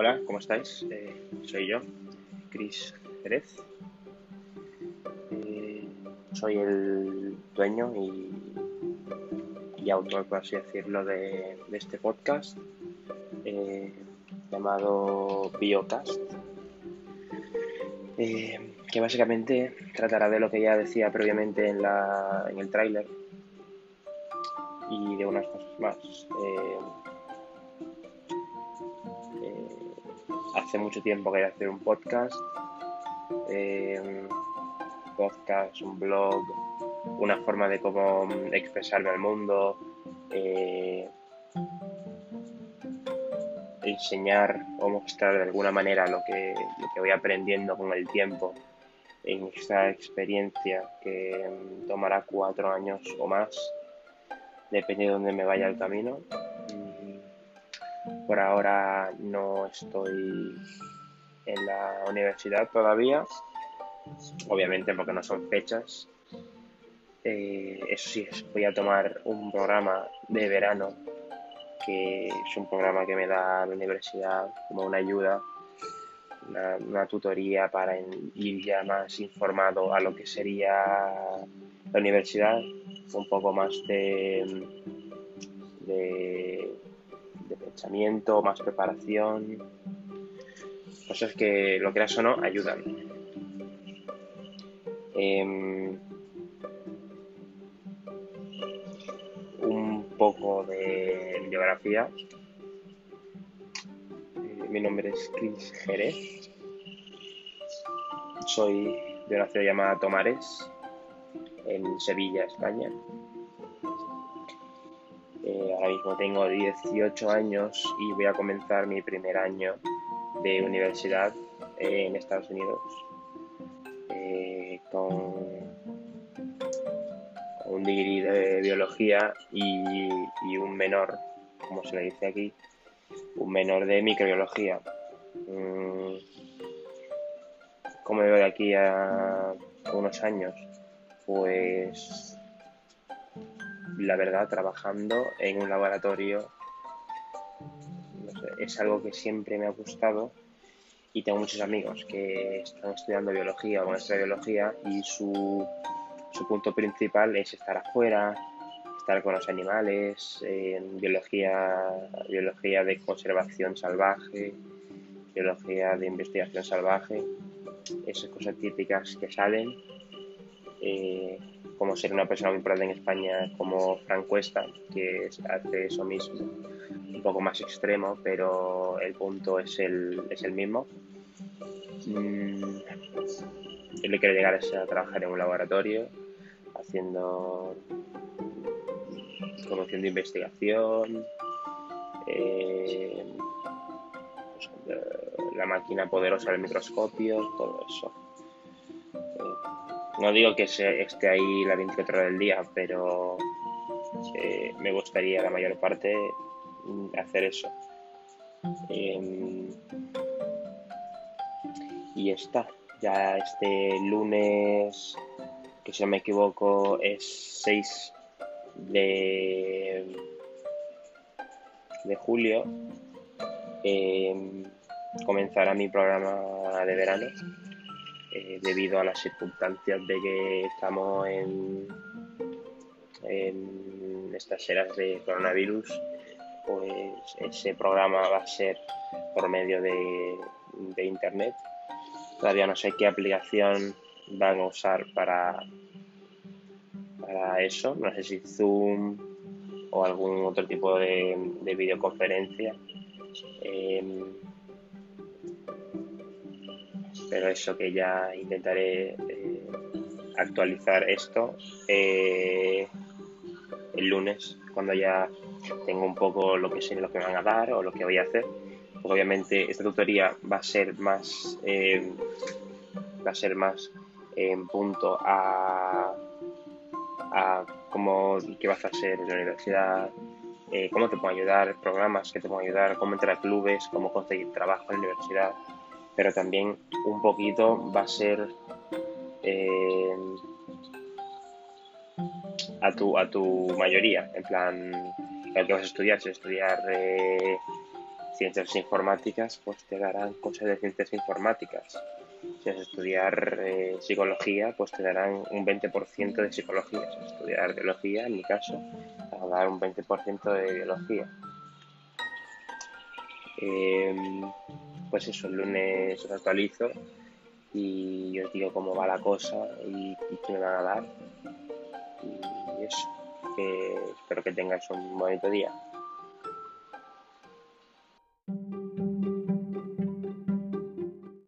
Hola, ¿cómo estáis? Eh, soy yo, Chris Jerez. Eh, soy el dueño y, y, autor, por así decirlo, de, este podcast eh, llamado Biocast, que básicamente tratará de lo que ya decía previamente en, la, en el tráiler y de unas cosas más hace mucho tiempo quería hacer un podcast, eh, podcast, un blog, una forma de cómo expresarme al mundo, eh, enseñar o mostrar de alguna manera lo que, lo que voy aprendiendo con el tiempo en esta experiencia que tomará cuatro años o más, depende de dónde me vaya el camino. Por ahora no estoy en la universidad todavía, obviamente porque no son fechas. Eh, eso sí, voy a tomar un programa de verano, que es un programa que me da la universidad como una ayuda, una, tutoría para ir ya más informado a lo que sería la universidad, un poco más de, de de pensamiento, más preparación, cosas que lo creas o no ayudan. Em, un poco de biografía. Eh, mi nombre es Chris Jerez. Soy de una ciudad llamada Tomares, en Sevilla, España. Eh, ahora mismo tengo 18 años y voy a comenzar mi primer año de universidad en Estados Unidos eh, con un degree de biología y, un menor, como se le dice aquí, un menor de microbiología. Mm, ¿Cómo veo de aquí a unos años? Pues la verdad, trabajando en un laboratorio, es algo que siempre me ha gustado y tengo muchos amigos que están estudiando biología o maestra biología y su, su punto principal es estar afuera, estar con los animales, biología, biología de conservación salvaje, biología de investigación salvaje, esas cosas típicas que salen. Eh, como ser una persona muy importante en España como Frank Cuesta, que hace eso mismo, un poco más extremo, pero el punto es el, es el mismo. Mm, él le quiere llegar a trabajar en un laboratorio, haciendo conociendo investigación, eh, pues, la máquina poderosa del microscopio, todo eso. No digo que se, esté ahí la 24 horas del día, pero eh, me gustaría la mayor parte hacer eso. Em, y está. Ya este lunes, que si no me equivoco, es 6 de, de julio, em, comenzará mi programa de verano eh, debido a las circunstancias de que estamos en, estas eras de coronavirus, pues ese programa va a ser por medio de, internet. Todavía no sé qué aplicación van a usar para, para eso, no sé si Zoom o algún otro tipo de, de videoconferencia. Eh, pero eso que ya intentaré eh, actualizar esto eh, el lunes cuando ya tengo un poco lo que sé lo que me van a dar o lo que voy a hacer. Obviamente esta tutoría va a ser más eh, va a ser más en punto a, a cómo qué vas a hacer en la universidad cómo te puedo ayudar programas que te pueden ayudar cómo entrar a clubes cómo conseguir trabajo en la universidad pero también un poquito va a ser eh, a, tu, a tu mayoría, en plan, lo que vas a estudiar, si estudiar eh, ciencias informáticas, pues te darán cosas de ciencias informáticas. Si vas a estudiar eh, psicología, pues te darán un 20% de psicología. Si vas a estudiar biología, en mi caso, te va a dar un 20% de biología. Pues eso, el lunes os actualizo y os digo cómo va la cosa y, qué me van a dar. Y eso, espero que tengáis un bonito día.